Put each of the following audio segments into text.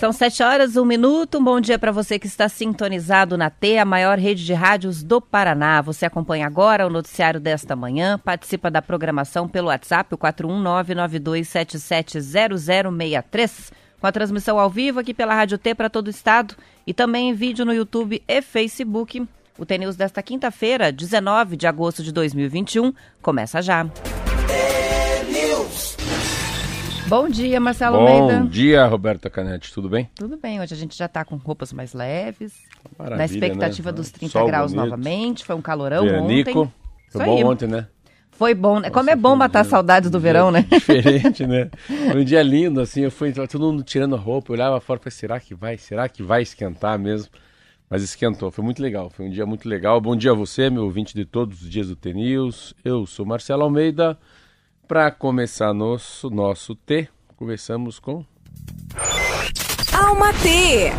São sete horas, um minuto. Um bom dia para você que está sintonizado na T, a maior rede de rádios do Paraná. Você acompanha agora o noticiário desta manhã, participa da programação pelo WhatsApp, o 41992770063, com a transmissão ao vivo aqui pela Rádio T para todo o estado e também em vídeo no YouTube e Facebook. O TNews desta quinta-feira, 19 de agosto de 2021, começa já. Bom dia, Marcelo Bom Almeida. Bom dia, Roberta Canetti, tudo bem? Tudo bem, hoje a gente já está com roupas mais leves, Maravilha, na expectativa né? dos 30 Sol graus bonito. novamente, foi um calorão Veranico. ontem. Foi bom ontem, né? Foi bom, né? Como é Nossa, bom um matar saudades do um verão, né? Diferente, né? Foi um dia lindo, assim, eu fui, todo mundo tirando a roupa, eu olhava fora e falei, será que vai? Será que vai esquentar mesmo? Mas esquentou, foi muito legal, foi um dia muito legal. Bom dia a você, meu ouvinte de todos os dias do T-News. Eu sou Marcelo Almeida. Para começar nosso, nosso T, conversamos com Alma T.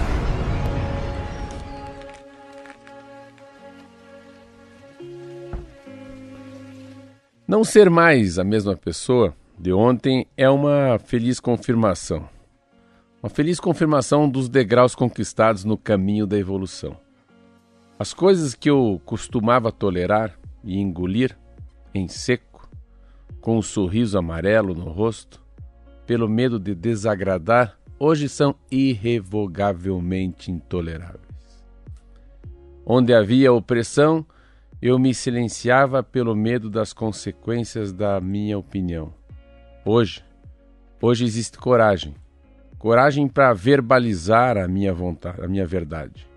Não ser mais a mesma pessoa de ontem é uma feliz confirmação. Uma feliz confirmação dos degraus conquistados no caminho da evolução. As coisas que eu costumava tolerar e engolir em seco, com um sorriso amarelo no rosto, pelo medo de desagradar, hoje são irrevogavelmente intoleráveis. Onde havia opressão, eu me silenciava pelo medo das consequências da minha opinião. Hoje, hoje existe coragem. Coragem para verbalizar a minha vontade, a minha verdade.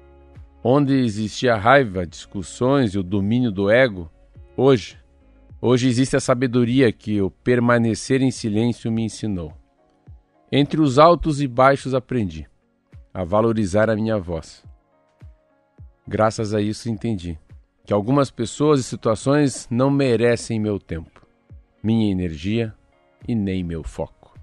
Onde existia raiva, discussões e o domínio do ego, hoje, hoje existe a sabedoria que o permanecer em silêncio me ensinou. Entre os altos e baixos aprendi a valorizar a minha voz. Graças a isso entendi que algumas pessoas e situações não merecem meu tempo, minha energia e nem meu foco.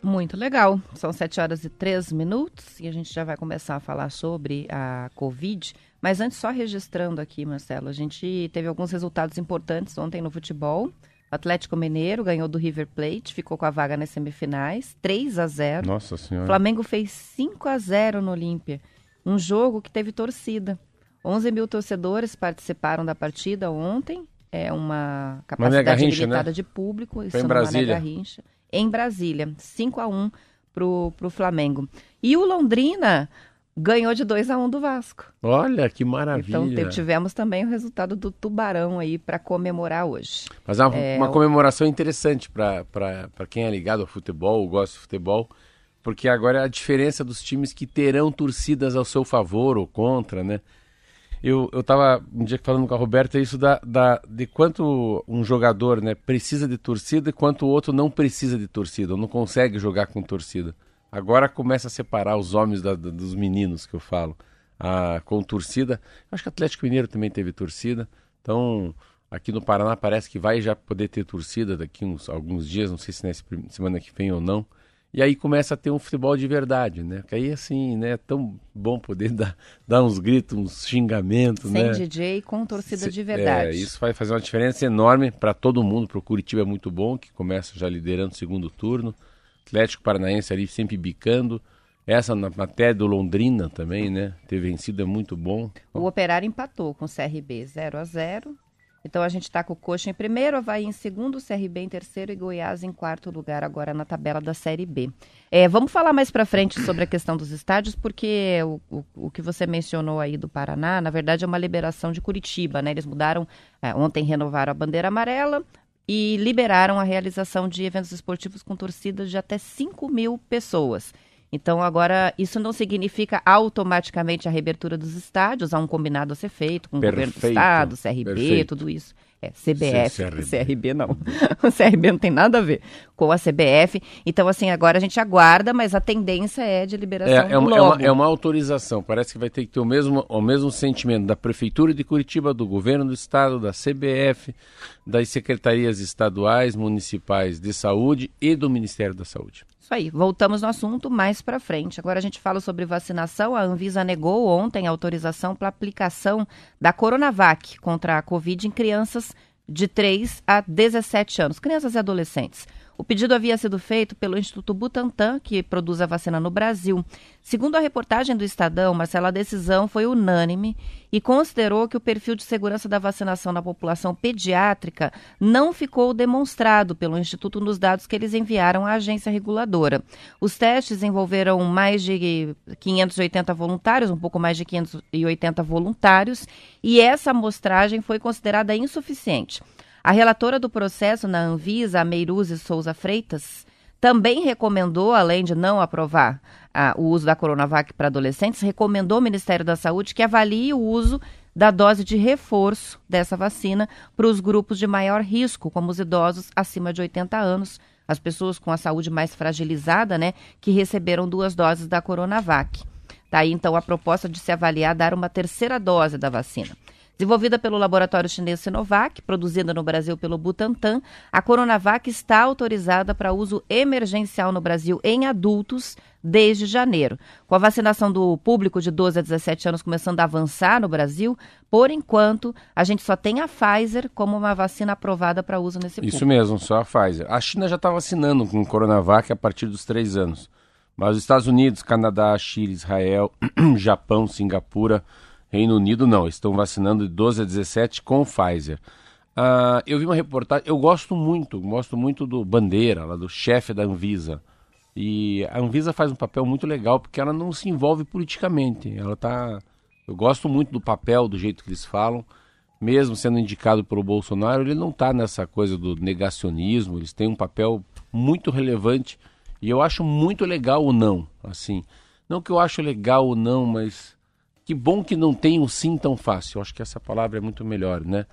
Muito legal. São 7 horas e 3 minutos e a gente já vai começar a falar sobre a Covid. Mas antes, só registrando aqui, Marcelo, a gente teve alguns resultados importantes ontem no futebol. O Atlético Mineiro ganhou do River Plate, ficou com a vaga nas semifinais, 3 a 0 Nossa O Senhora. Flamengo fez 5 a 0 no Olímpia. Um jogo que teve torcida. 11 mil torcedores participaram da partida ontem. É uma capacidade Garrincha, limitada né? de público. Isso em Mané Brasília. Garrincha. Em Brasília. 5 a 1 pro, pro Flamengo. E o Londrina ganhou de 2 a 1 do Vasco. Olha que maravilha. Então tivemos também o resultado do Tubarão aí para comemorar hoje. Mas é uma, É, uma comemoração interessante para quem é ligado ao futebol, gosta de futebol, porque agora é a diferença dos times que terão torcidas ao seu favor ou contra, né? Eu, eu tava um dia falando com a Roberta isso da, da, de quanto um jogador né, precisa de torcida e quanto o outro não precisa de torcida, ou não consegue jogar com torcida. Agora começa a separar os homens da- da- dos meninos que eu falo. Ah, com torcida. Acho que o Atlético Mineiro também teve torcida. Então, aqui no Paraná parece que vai já poder ter torcida daqui uns alguns dias, não sei se nessa semana que vem ou não. E aí começa a ter um futebol de verdade, né? Que aí assim, né, é tão bom poder dar, dar uns gritos, uns xingamentos, Sem né? DJ com torcida Se- de verdade. É, isso vai fazer uma diferença enorme para todo mundo. Para o Curitiba é muito bom, que começa já liderando o segundo turno. Atlético Paranaense ali sempre bicando. Essa na matéria do Londrina também, né? Ter vencido é muito bom. O Operário empatou com o CRB 0 a 0 Então a gente está com o Coxa em primeiro, Havaí em segundo, CRB em terceiro e Goiás em quarto lugar agora na tabela da Série B. É, vamos falar mais para frente sobre a questão dos estádios, porque o, o, o que você mencionou aí do Paraná, na verdade é uma liberação de Curitiba, né? Eles mudaram, é, ontem renovaram a bandeira amarela e liberaram a realização de eventos esportivos com torcidas de até 5 mil pessoas. Então, agora, isso não significa automaticamente a reabertura dos estádios, há um combinado a ser feito com Perfeito. o governo do Estado, CRB, Perfeito. tudo isso. É, CBF, CRB. CRB não. o CRB não tem nada a ver a CBF. Então, assim, agora a gente aguarda, mas a tendência é de liberação é, é, uma, é, uma, é uma autorização. Parece que vai ter que ter o mesmo, o mesmo sentimento da Prefeitura de Curitiba, do Governo do Estado, da CBF, das secretarias estaduais, municipais de saúde e do Ministério da Saúde. Isso aí, voltamos no assunto mais para frente. Agora a gente fala sobre vacinação. A Anvisa negou ontem a autorização para aplicação da Coronavac contra a Covid em crianças de 3 a 17 anos, crianças e adolescentes. O pedido havia sido feito pelo Instituto Butantan, que produz a vacina no Brasil. Segundo a reportagem do Estadão, Marcela, a decisão foi unânime e considerou que o perfil de segurança da vacinação na população pediátrica não ficou demonstrado pelo Instituto nos dados que eles enviaram à agência reguladora. Os testes envolveram mais de 580 voluntários, um pouco mais de 580 voluntários, e essa amostragem foi considerada insuficiente. A relatora do processo na Anvisa, a Souza Freitas, também recomendou, além de não aprovar ah, o uso da Coronavac para adolescentes, recomendou ao Ministério da Saúde que avalie o uso da dose de reforço dessa vacina para os grupos de maior risco, como os idosos acima de 80 anos, as pessoas com a saúde mais fragilizada, né, que receberam duas doses da Coronavac. Tá aí então a proposta de se avaliar dar uma terceira dose da vacina. Desenvolvida pelo laboratório chinês Sinovac, produzida no Brasil pelo Butantan, a Coronavac está autorizada para uso emergencial no Brasil em adultos desde janeiro. Com a vacinação do público de 12 a 17 anos começando a avançar no Brasil, por enquanto, a gente só tem a Pfizer como uma vacina aprovada para uso nesse público. Isso mesmo, só a Pfizer. A China já está vacinando com Coronavac a partir dos três anos. Mas os Estados Unidos, Canadá, Chile, Israel, Japão, Singapura Reino Unido não, estão vacinando de 12 a 17 com Pfizer. Uh, eu vi uma reportagem, eu gosto muito, gosto muito do Bandeira, lá do chefe da Anvisa. E a Anvisa faz um papel muito legal porque ela não se envolve politicamente. Ela tá, eu gosto muito do papel, do jeito que eles falam. Mesmo sendo indicado pelo Bolsonaro, ele não está nessa coisa do negacionismo. Eles têm um papel muito relevante e eu acho muito legal o não, assim. Não que eu acho legal o não, mas que bom que não tem um sim tão fácil. Eu acho que essa palavra é muito melhor, né?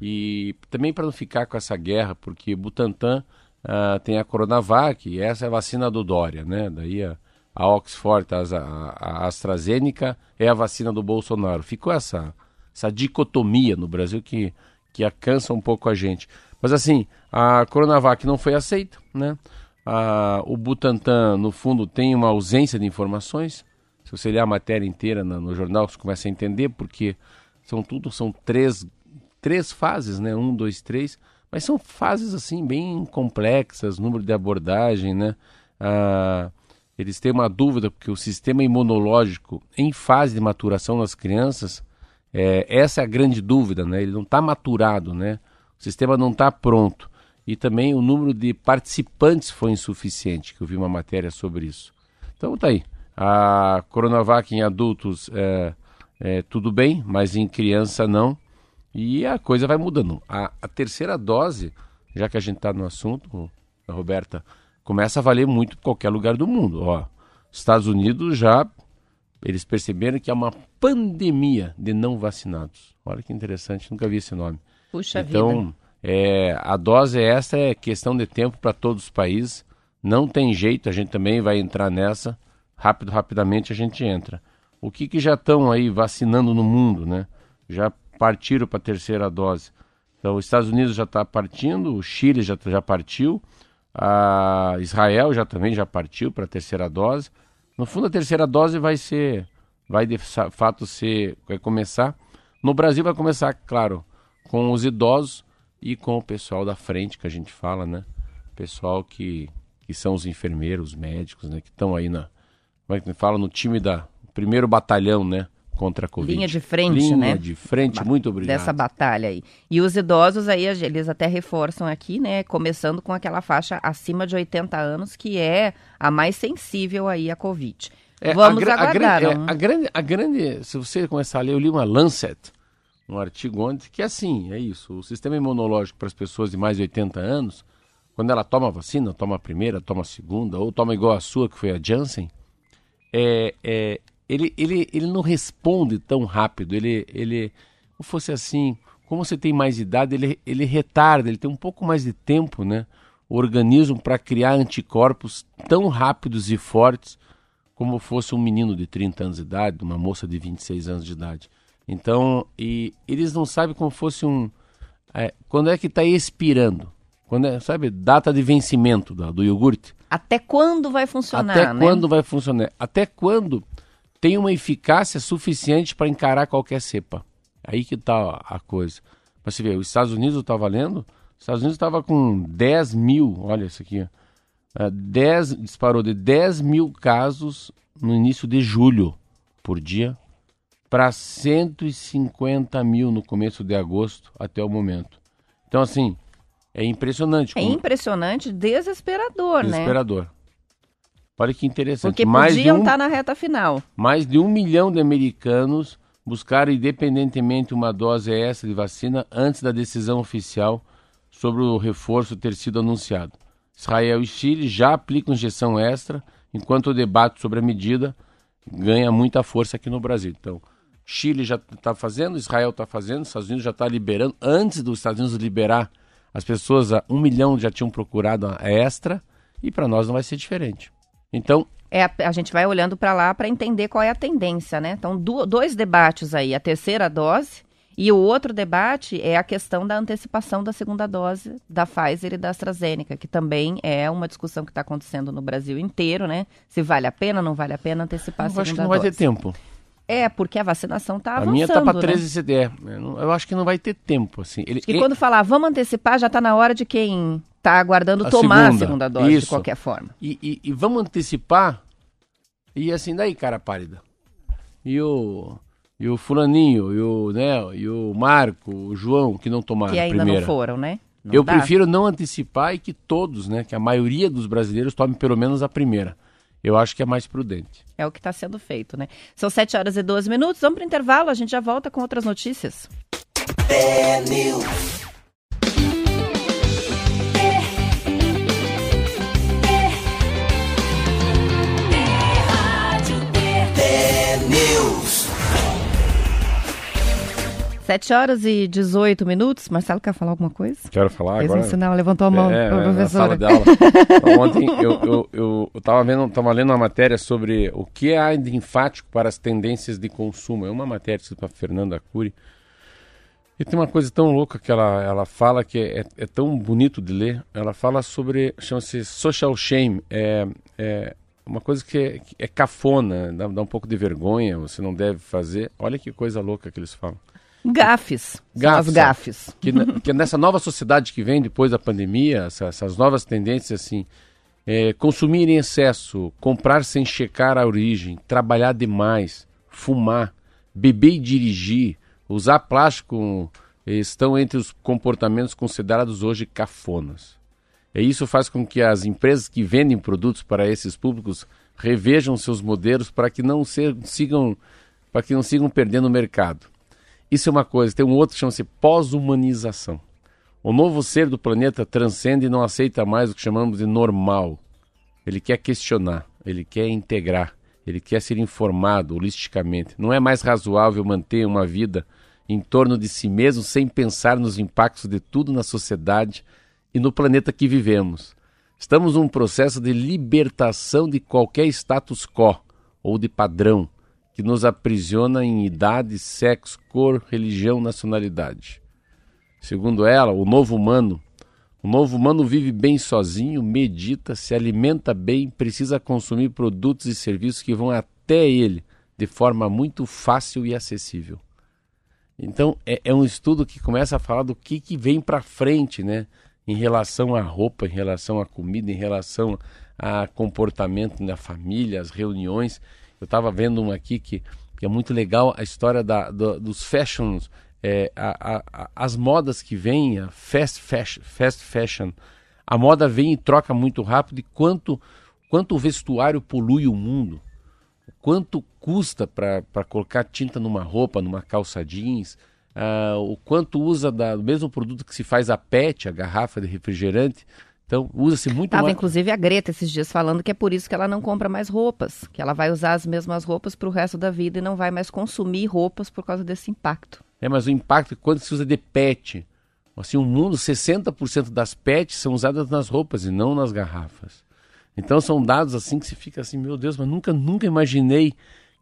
E também para não ficar com essa guerra, porque Butantan uh, tem a Coronavac, e essa é a vacina do Dória, né? Daí a, a Oxford, a, a, AstraZeneca é a vacina do Bolsonaro. Ficou essa, essa dicotomia no Brasil que, que cansa um pouco a gente. Mas assim, a Coronavac não foi aceita, né? Ah, o Butantan, no fundo, tem uma ausência de informações. Se você ler a matéria inteira no, no jornal, você começa a entender, porque são tudo, são três, três fases, né? Um, dois, três. Mas são fases, assim, bem complexas, número de abordagem, né? Ah, eles têm uma dúvida, porque o sistema imunológico em fase de maturação nas crianças, é, essa é a grande dúvida, né? Ele não está maturado, né? O sistema não está pronto. E também o número de participantes foi insuficiente, que eu vi uma matéria sobre isso. Então tá aí. A Coronavac em adultos é, é, tudo bem, mas em criança não. E a coisa vai mudando. A, a terceira dose, já que a gente está no assunto, Roberta, começa a valer muito em qualquer lugar do mundo. Ó, Estados Unidos já eles perceberam que há uma pandemia de não vacinados. Olha que interessante, nunca vi esse nome. Puxa então, vida. É, a dose essa é questão de tempo para todos os países. Não tem jeito, a gente também vai entrar nessa rápido, rapidamente a gente entra. O que, que já estão aí vacinando no mundo, né? Já partiram para a terceira dose. Então, os Estados Unidos já está partindo, o Chile já, já partiu, a Israel já também já partiu para a terceira dose. No fundo, a terceira dose vai ser, vai de fato ser, vai começar. No Brasil vai começar, claro, com os idosos e com o pessoal da frente que a gente fala, né? Pessoal que, que são os enfermeiros, os médicos, né? Que estão aí na, como é que fala, no time da primeiro batalhão, né? Contra a Covid. Linha de frente, Linha né? Linha de frente, muito obrigado. Dessa batalha aí. E os idosos aí, eles até reforçam aqui, né? Começando com aquela faixa acima de 80 anos, que é a mais sensível aí à Covid. É, Vamos a, aguardar. A, é, a, grande, a grande, se você começar a ler, eu li uma Lancet, um artigo ontem, que é assim, é isso. O sistema imunológico para as pessoas de mais de 80 anos, quando ela toma a vacina, toma a primeira, toma a segunda, ou toma igual a sua, que foi a Janssen, é, é, ele, ele, ele não responde tão rápido. Ele, ele, se fosse assim, como você tem mais idade, ele, ele retarda, ele tem um pouco mais de tempo, né? O organismo para criar anticorpos tão rápidos e fortes como fosse um menino de 30 anos de idade, uma moça de 26 anos de idade. Então, e eles não sabem como fosse um. É, quando é que está expirando? Quando é, sabe, data de vencimento do, do iogurte. Até quando vai funcionar? Até né? quando vai funcionar? Até quando tem uma eficácia suficiente para encarar qualquer cepa? Aí que está a coisa. Mas você vê, os Estados Unidos está valendo? Os Estados Unidos estava com 10 mil, olha isso aqui, 10, é, disparou de 10 mil casos no início de julho por dia para 150 mil no começo de agosto até o momento. Então, assim, é impressionante. É impressionante, desesperador, desesperador. né? Desesperador. Olha que interessante. Porque mais podiam um, estar tá na reta final. Mais de um milhão de americanos buscaram independentemente uma dose extra de vacina antes da decisão oficial sobre o reforço ter sido anunciado. Israel e Chile já aplicam injeção extra, enquanto o debate sobre a medida ganha muita força aqui no Brasil. Então, Chile já está fazendo, Israel está fazendo, os Estados Unidos já está liberando. Antes dos Estados Unidos liberar, as pessoas, um milhão já tinham procurado a extra, e para nós não vai ser diferente. Então. É, a, gente vai olhando para lá para entender qual é a tendência, né? Então, do, dois debates aí, a terceira dose e o outro debate é a questão da antecipação da segunda dose da Pfizer e da AstraZeneca, que também é uma discussão que está acontecendo no Brasil inteiro, né? Se vale a pena, não vale a pena antecipar eu a segunda dose. acho que não vai ter tempo. É, porque a vacinação está avançando. A minha está para 13 né? CD. Eu acho que não vai ter tempo, assim. Ele, e ele... quando falar vamos antecipar, já está na hora de quem está aguardando a tomar segunda. a segunda dose Isso. de qualquer forma. E, e, e, vamos antecipar, e assim, daí, cara pálida. E o e o fulaninho, e o, né, e o Marco, o João, que não tomaram Que ainda primeira. não foram, né? Não eu dá. prefiro não antecipar e que todos, né, que a maioria dos brasileiros tomem pelo menos a primeira. Eu acho que é mais prudente. É o que está sendo feito, né? São 7 horas e 12 minutos. Vamos para o intervalo, a gente já volta com outras notícias. É Sete horas e 18 minutos. Marcelo, quer falar alguma coisa? Quero falar Fez agora. um sinal, levantou a mão é, professora. Na sala dela. Ontem eu, eu, eu, tava, vendo, tava lendo uma matéria sobre o que há de enfático para as tendências de consumo. É uma matéria para Fernanda Cury. E tem uma coisa tão louca que ela, ela fala que é, é tão bonito de ler. Ela fala sobre, chama-se social shame. É, é uma coisa que é, que é cafona, dá, dá um pouco de vergonha, você não deve fazer. Olha que coisa louca que eles falam. Gafes. Gafes. As gafes. Que, que nessa nova sociedade que vem depois da pandemia, essa, essas novas tendências assim, é, consumir em excesso, comprar sem checar a origem, trabalhar demais, fumar, beber e dirigir, usar plástico estão entre os comportamentos considerados hoje cafonas. E isso faz com que as empresas que vendem produtos para esses públicos revejam seus modelos para que não ser, sigam para que não sigam perdendo o mercado. Isso é uma coisa. Tem um outro que chama-se pós-humanização. O novo ser do planeta transcende e não aceita mais o que chamamos de normal. Ele quer questionar, ele quer integrar, ele quer ser informado holisticamente. Não é mais razoável manter uma vida em torno de si mesmo sem pensar nos impactos de tudo na sociedade e no planeta que vivemos. Estamos num processo de libertação de qualquer status quo ou de padrão que nos aprisiona em idade, sexo, cor, religião, nacionalidade. Segundo ela, o novo humano, o novo humano vive bem sozinho, medita, se alimenta bem, precisa consumir produtos e serviços que vão até ele de forma muito fácil e acessível. Então é, é um estudo que começa a falar do que, que vem para frente, né? Em relação à roupa, em relação à comida, em relação a comportamento na família, as reuniões. Eu estava vendo um aqui que, que, é muito legal a história da, do, dos fashions, é, a, a, as modas que vêm, a fast fashion, fast fashion. A moda vem e troca muito rápido e quanto, quanto o vestuário polui o mundo. Quanto custa para colocar tinta numa roupa, numa calça jeans, uh, o quanto usa do mesmo produto que se faz a PET, a garrafa de refrigerante, Então, usa-se muito Tava, mais. inclusive, a Greta esses dias falando que é por isso que ela não compra mais roupas, que ela vai usar as mesmas roupas para o resto da vida e não vai mais consumir roupas por causa desse impacto. É, mas o impacto é quando se usa de PET. Assim, o mundo, 60% das PETs são usadas nas roupas e não nas garrafas. Então são dados assim que se fica assim, meu Deus, mas nunca, nunca imaginei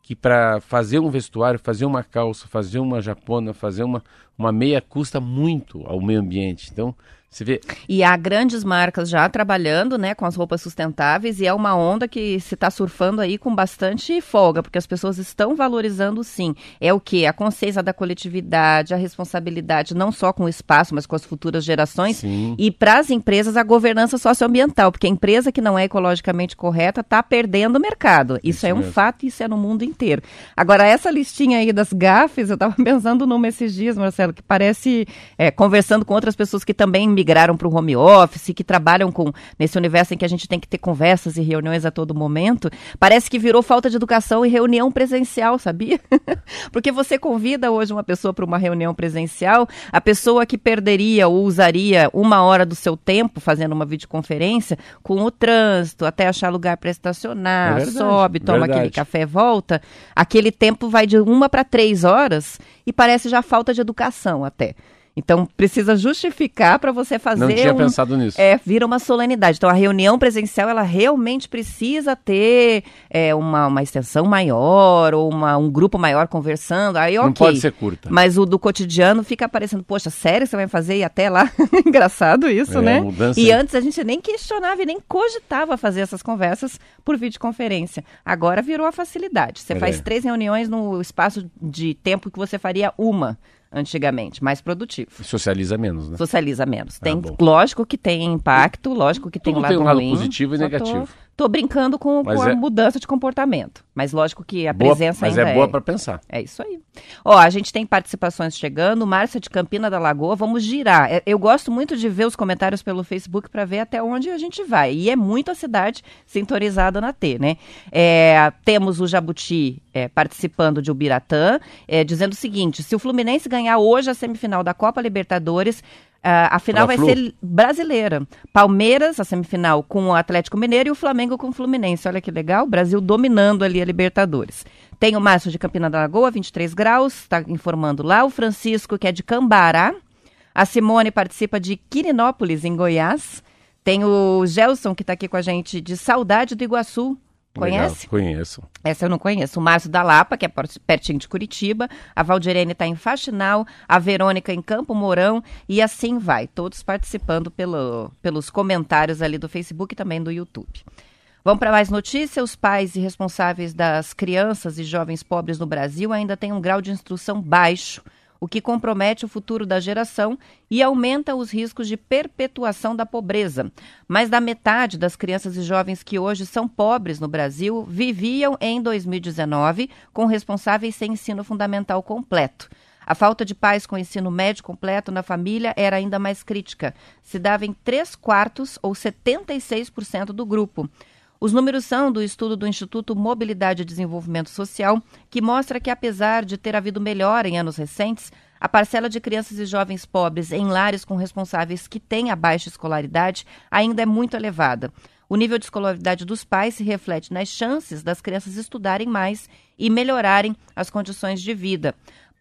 que para fazer um vestuário, fazer uma calça, fazer uma japona, fazer uma, uma meia custa muito ao meio ambiente. Então, você vê. E há grandes marcas já trabalhando né, com as roupas sustentáveis e é uma onda que se está surfando aí com bastante folga, porque as pessoas estão valorizando sim. É o que? A consciência da coletividade, a responsabilidade não só com o espaço, mas com as futuras gerações. Sim. E para as empresas, a governança socioambiental, porque a empresa que não é ecologicamente correta está perdendo o mercado. Isso, Isso é um mesmo. fato e isso é no mundo inteiro. Agora, essa listinha aí das gafes, eu estava pensando numa esses dias, Marcelo, que parece, é, conversando com outras pessoas que também migraram para o home office, que trabalham com nesse universo em que a gente tem que ter conversas e reuniões a todo momento, parece que virou falta de educação e reunião presencial, sabia? Porque você convida hoje uma pessoa para uma reunião presencial, a pessoa que perderia ou usaria uma hora do seu tempo fazendo uma videoconferência com o trânsito, até achar lugar para estacionar, É verdade, sobe, toma verdade. aquele café, volta, aquele tempo vai de uma para três horas e parece já falta de educação até. Então precisa justificar para você fazer Não tinha um, pensado nisso. é, vira uma solenidade. Então, a reunião presencial, ela realmente precisa ter é, uma, uma extensão maior, ou uma, um grupo maior conversando. Aí, ok. Não pode ser curta. Mas o do cotidiano fica aparecendo, poxa, sério você vai fazer ir até lá? Engraçado isso, É, né? mudança- E antes a gente nem questionava e nem cogitava fazer essas conversas por videoconferência. Agora virou a facilidade. Você É. faz três reuniões no espaço de tempo que você faria uma antigamente, mais produtivo Socializa menos, né? socializa menos. Tem, bom. lógico que tem impacto, lógico que tem Tudo um lado tem um lado ruim, positivo e negativo. Tô, brincando com, Mas com a é- mudança de comportamento. Mas lógico que a Boa- presença mas ainda é boa para pensar. é isso aí. Ó, a gente tem participações chegando. Márcia de Campina da Lagoa, vamos girar. É, Eu gosto muito de ver os comentários pelo Facebook para ver até onde a gente vai. E é muito a cidade sintonizada na T, né? É, temos o Jabuti é, participando de Ubiratã, é, dizendo o seguinte: se o Fluminense ganhar hoje a semifinal da Copa Libertadores. Ah, a final vai ser brasileira. Palmeiras, a semifinal com o Atlético Mineiro e o Flamengo com o Fluminense. Olha que legal, Brasil dominando ali a Libertadores. Tem o Márcio de Campina da Lagoa, 23 graus, está informando lá. O Francisco, que é de Cambará. A Simone participa de Quirinópolis, em Goiás. Tem o Gelson, que está aqui com a gente, de Saudade do Iguaçu. Conhece? Legal, conheço. Essa eu não conheço. O Márcio da Lapa, que é pertinho de Curitiba. A Valdirene está em Faxinal. A Verônica em Campo Mourão. E assim vai. Todos participando pelo, pelos comentários ali do Facebook e também do YouTube. Vamos para mais notícia. Os pais e responsáveis das crianças e jovens pobres no Brasil ainda têm um grau de instrução baixo, o que compromete o futuro da geração e aumenta os riscos de perpetuação da pobreza. Mais da metade das crianças e jovens que hoje são pobres no Brasil viviam em 2019 com responsáveis sem ensino fundamental completo. A falta de pais com ensino médio completo na família era ainda mais crítica. Se dava em 3 quartos ou 76% do grupo. Os números são do estudo do Instituto Mobilidade e Desenvolvimento Social, que mostra que, apesar de ter havido melhora em anos recentes, a parcela de crianças e jovens pobres em lares com responsáveis que têm a baixa escolaridade ainda é muito elevada. O nível de escolaridade dos pais se reflete nas chances das crianças estudarem mais e melhorarem as condições de vida.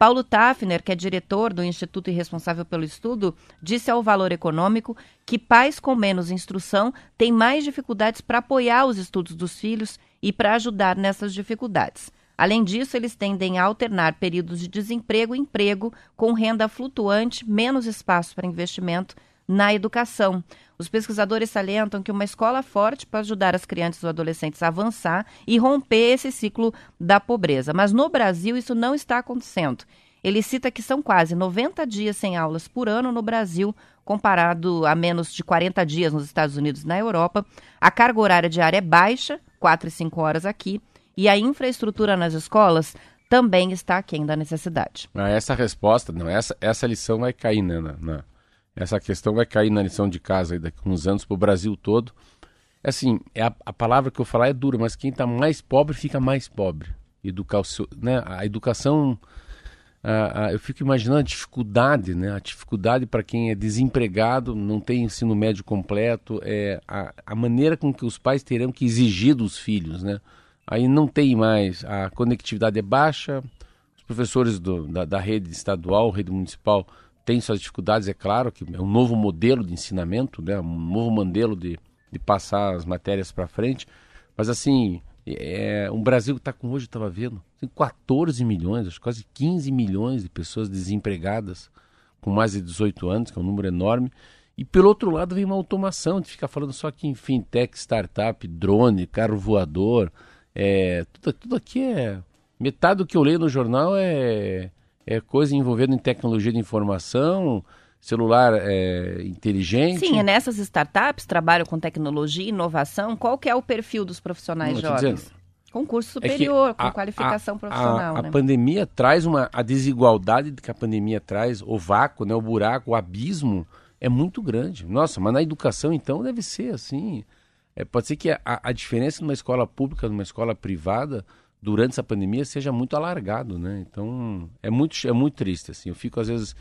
Paulo Tafner, que é diretor do Instituto e responsável pelo estudo, disse ao Valor Econômico que pais com menos instrução têm mais dificuldades para apoiar os estudos dos filhos e para ajudar nessas dificuldades. Além disso, eles tendem a alternar períodos de desemprego e emprego com renda flutuante, menos espaço para investimento na educação. Os pesquisadores salientam que uma escola forte para ajudar as crianças e os adolescentes a avançar e romper esse ciclo da pobreza. Mas no Brasil isso não está acontecendo. Ele cita que são quase 90 dias sem aulas por ano no Brasil, comparado a menos de 40 dias nos Estados Unidos e na Europa. A carga horária diária é baixa, 4 e 5 horas aqui, e a infraestrutura nas escolas também está aquém da necessidade. Ah, essa resposta, não, essa, essa lição vai cair, né? Na, na- essa questão vai cair na lição de casa daqui a uns anos para o Brasil todo. Assim, é a, a palavra que eu falar é dura, mas quem está mais pobre fica mais pobre. Educar o seu- né? A educação ah, eu fico imaginando a dificuldade, né? A dificuldade para quem é desempregado, não tem ensino médio completo, é a, a maneira com que os pais terão que exigir dos filhos, né? Aí não tem mais, a conectividade é baixa, os professores do, da, da rede estadual, rede municipal, têm suas dificuldades, é claro, que é um novo modelo de ensinamento, né? Um novo modelo de, de passar as matérias para frente, mas assim, é, um Brasil que está com hoje, estava vendo, tem 14 milhões, acho quase 15 milhões de pessoas desempregadas com mais de 18 anos, que é um número enorme. E pelo outro lado vem uma automação, de ficar falando só aqui em fintech, startup, drone, carro voador. É, tudo, tudo aqui é. Metade do que eu leio no jornal é, é coisa envolvendo em tecnologia de informação, celular é, inteligente. Sim, é nessas startups trabalham com tecnologia, inovação. Qual que é o perfil dos profissionais Não, jovens? Dizendo, Concurso superior, é com a, qualificação a, profissional. A, né? a, pandemia traz uma. A desigualdade que a pandemia traz, o vácuo, né, o buraco, o abismo, é muito grande. Nossa, mas na educação, então, deve ser assim. É, pode ser que a, a diferença numa escola pública, numa escola privada, durante essa pandemia, seja muito alargado, né? Então, é muito, é muito triste, assim. Eu fico, às vezes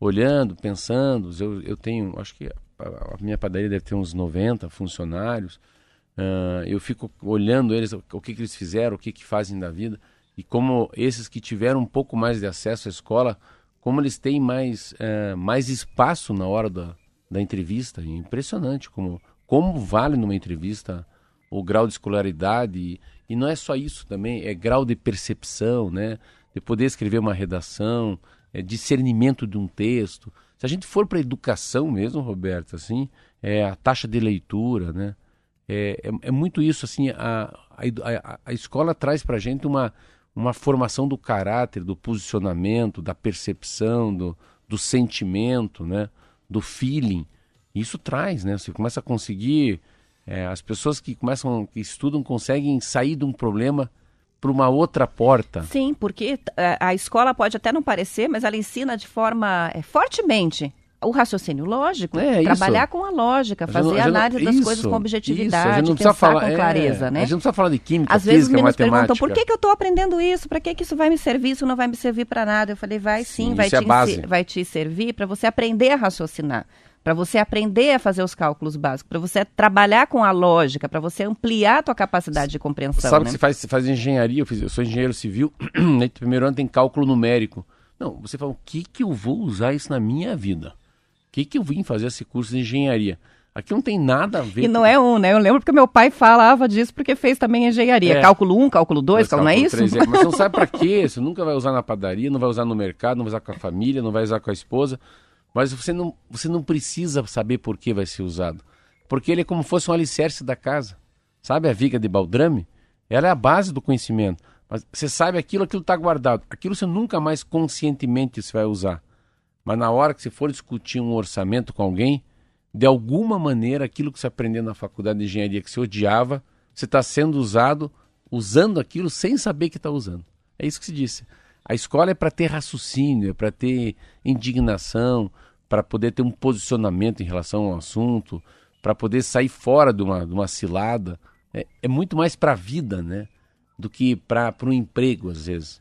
olhando, pensando. Eu, eu tenho, acho que a, minha padaria deve ter uns 90 funcionários. Uh, eu fico olhando eles, o que, que eles fizeram, o que, que fazem da vida. E como esses que tiveram um pouco mais de acesso à escola, como eles têm mais, uh, mais espaço na hora da, da entrevista. É impressionante como, como vale numa entrevista o grau de escolaridade. E, não é só isso também, é grau de percepção, né? De poder escrever uma redação, é, discernimento de um texto. Se a gente for para a educação mesmo, Roberto, assim, é a taxa de leitura, né? É, é, é muito isso, assim, a, a, a escola traz para a gente uma, uma formação do caráter, do posicionamento, da percepção, do, do sentimento, né? Do feeling. Isso traz, né? Você começa a conseguir... É, as pessoas que começam, que estudam, conseguem sair de um problema para uma outra porta. Sim, porque é, a escola pode até não parecer, mas ela ensina de forma é, fortemente o raciocínio lógico, é, trabalhar isso. com a lógica, fazer a análise das isso, coisas com objetividade, isso. pensar falar, com clareza, é, né? A gente não precisa falar de química, Às física, vezes meninos matemática. perguntam, por que, que eu estou aprendendo isso? Para que, que isso vai me servir? Isso não vai me servir para nada. Eu falei, vai sim, sim vai, é te, vai te servir para você aprender a raciocinar para você aprender a fazer os cálculos básicos, para você trabalhar com a lógica, para você ampliar a tua capacidade de compreensão. Sabe né? que você faz, você faz engenharia, eu, fiz, eu sou engenheiro civil, no primeiro ano tem cálculo numérico. Não, você fala, o que, que eu vou usar isso na minha vida? O que, que eu vim fazer esse curso de engenharia? Aqui não tem nada a ver. E não é um, né? Eu lembro porque meu pai falava disso porque fez também engenharia. É. Cálculo 1, cálculo 2, cálculo, não é isso? 3, é. Mas você não sabe para quê? Você nunca vai usar na padaria, não vai usar no mercado, não vai usar com a família, não vai usar com a esposa. Mas você não, você não precisa saber por que vai ser usado. Porque ele é como fosse um alicerce da casa. Sabe a viga de baldrame? Ela é a base do conhecimento. Mas você sabe aquilo, aquilo está guardado. Aquilo você nunca mais conscientemente você vai usar. Mas na hora que você for discutir um orçamento com alguém, de alguma maneira aquilo que você aprendeu na faculdade de engenharia que você odiava, você está sendo usado, usando aquilo sem saber que está usando. É isso que se disse. A escola é para ter raciocínio, é para ter indignação, para poder ter um posicionamento em relação ao assunto, para poder sair fora de uma, de uma cilada. É, é muito mais para a vida, né? Do que para um emprego, às vezes.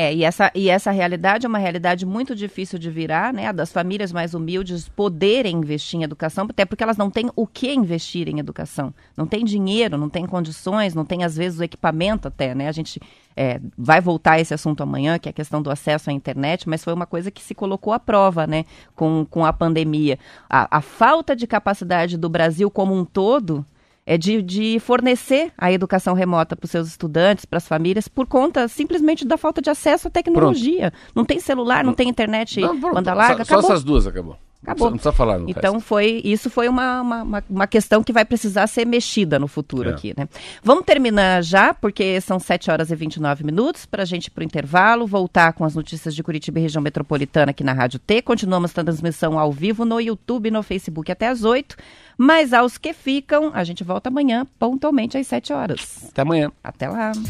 É, e essa, e essa realidade é uma realidade muito difícil de virar, né? Das famílias mais humildes poderem investir em educação, até porque elas não têm o que investir em educação. Não tem dinheiro, não tem condições, não tem, às vezes, o equipamento até, né? A gente é, vai voltar a esse assunto amanhã, que é a questão do acesso à internet, mas foi uma coisa que se colocou à prova, né? Com, com a pandemia. a, a falta de capacidade do Brasil como um todo é de, de fornecer a educação remota para os seus estudantes, para as famílias, por conta simplesmente da falta de acesso à tecnologia. Pronto. Não tem celular, não tem internet não, banda larga. Só, só essas duas acabou. Acabou. Não precisa, falar. No então resto. foi isso foi uma, uma, uma, questão que vai precisar ser mexida no futuro é. aqui, né? Vamos terminar já, porque são 7 horas e 29 minutos, para a gente ir para o intervalo, voltar com as notícias de Curitiba e região metropolitana aqui na Rádio T. Continuamos a transmissão ao vivo no YouTube e no Facebook até às 8. Mas aos que ficam, a gente volta amanhã, pontualmente às 7 horas. Até amanhã. Até lá. São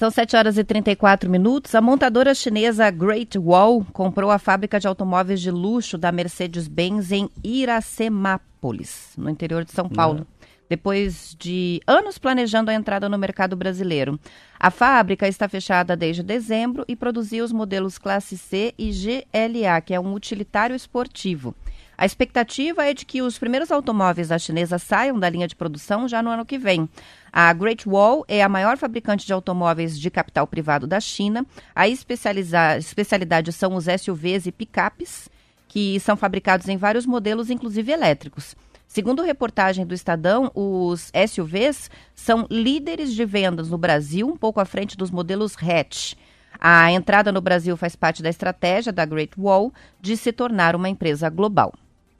São 7 horas e 34 minutos. A montadora chinesa Great Wall comprou a fábrica de automóveis de luxo da Mercedes-Benz em Iracemápolis, no interior de São Paulo. Uhum depois de anos planejando a entrada no mercado brasileiro. A fábrica está fechada desde dezembro e produzia os modelos Classe C e GLA, que é um utilitário esportivo. A expectativa é de que os primeiros automóveis da chinesa saiam da linha de produção já no ano que vem. A Great Wall é a maior fabricante de automóveis de capital privado da China. A especialidade são os SUVs e picapes, que são fabricados em vários modelos, inclusive elétricos. Segundo reportagem do Estadão, os SUVs são líderes de vendas no Brasil, um pouco à frente dos modelos hatch. A entrada no Brasil faz parte da estratégia da Great Wall de se tornar uma empresa global.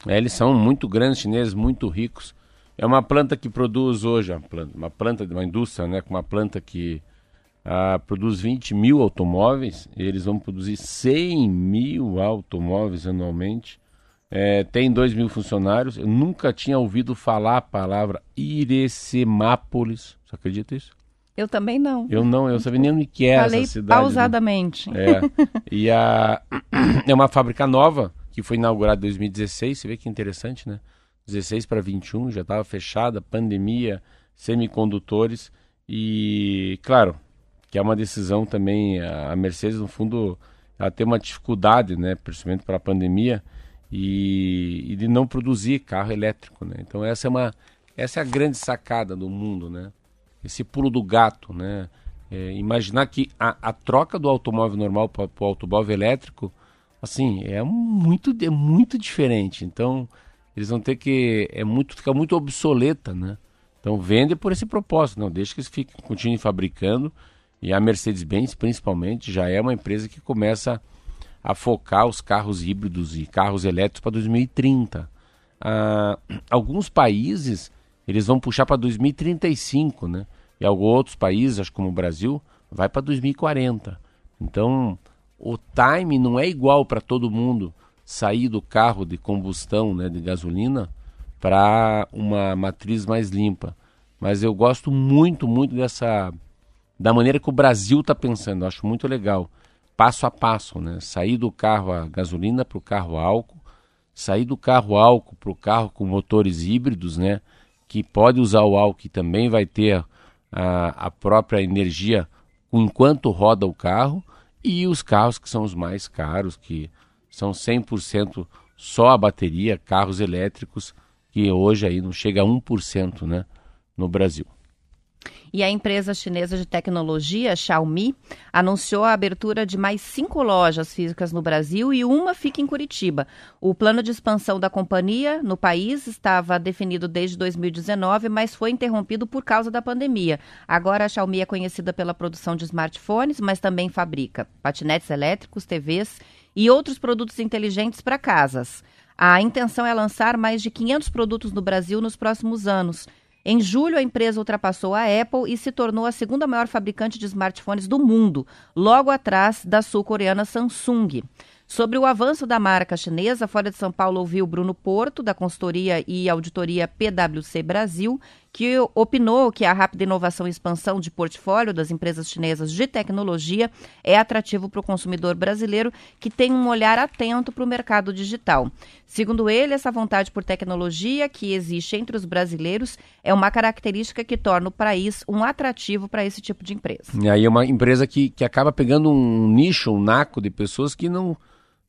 É, eles são muito grandes, chineses, muito ricos. É uma planta que produz hoje, uma planta, uma planta de uma indústria, né, com uma planta que ah, produz 20 mil automóveis. eles vão produzir 100 mil automóveis anualmente. É, tem 2 mil funcionários. Eu nunca tinha ouvido falar a palavra Irecemápolis. Você acredita isso? Eu também não. Eu não, eu sabia nem o que é Falei essa cidade. Né? pausadamente. Né? É. E a... é uma fábrica nova que foi inaugurada em 2016. Você vê que interessante, né? 16 para 21, já estava fechada, pandemia, semicondutores. E, claro, que é uma decisão também. A Mercedes, no fundo, ela tem uma dificuldade, né? Principalmente para a pandemia e, e, de não produzir carro elétrico, né? Então essa é uma essa é a grande sacada do mundo, né? Esse pulo do gato, né? É, imaginar que a, a, troca do automóvel normal para o automóvel elétrico, assim, é muito é muito diferente. Então eles vão ter que é muito fica muito obsoleta, né? Então vende por esse propósito, não deixa que eles fiquem, continuem fabricando e a Mercedes-Benz principalmente já é uma empresa que começa a focar os carros híbridos e carros elétricos para 2030. Ah, alguns países eles vão puxar para 2035, né? E alguns outros países, acho como o Brasil, vai para 2040. Então, o time não é igual para todo mundo sair do carro de combustão, né, de gasolina, para uma matriz mais limpa. Mas eu gosto muito, muito dessa da maneira que o Brasil está pensando. Eu acho muito legal passo a passo, né? Sair do carro a gasolina para o carro álcool, sair do carro álcool para o carro com motores híbridos, né? Que pode usar o álcool e também vai ter a, a própria energia enquanto roda o carro, e os carros que são os mais caros, que são 100% só a bateria, carros elétricos, que hoje aí não chega a 1% né, no Brasil. E a empresa chinesa de tecnologia, Xiaomi, anunciou a abertura de mais cinco lojas físicas no Brasil e uma fica em Curitiba. O plano de expansão da companhia no país estava definido desde 2019, mas foi interrompido por causa da pandemia. Agora a Xiaomi é conhecida pela produção de smartphones, mas também fabrica patinetes elétricos, TVs e outros produtos inteligentes para casas. A intenção é lançar mais de 500 produtos no Brasil nos próximos anos. Em julho, a empresa ultrapassou a Apple e se tornou a segunda maior fabricante de smartphones do mundo, logo atrás da sul-coreana Samsung. Sobre o avanço da marca chinesa, fora de São Paulo ouviu Bruno Porto, da consultoria e auditoria PwC Brasil, que opinou que a rápida inovação e expansão de portfólio das empresas chinesas de tecnologia é atrativo para o consumidor brasileiro, que tem um olhar atento para o mercado digital. Segundo ele, essa vontade por tecnologia que existe entre os brasileiros é uma característica que torna o país um atrativo para esse tipo de empresa. E aí é uma empresa que, que acaba pegando um nicho, um naco de pessoas que não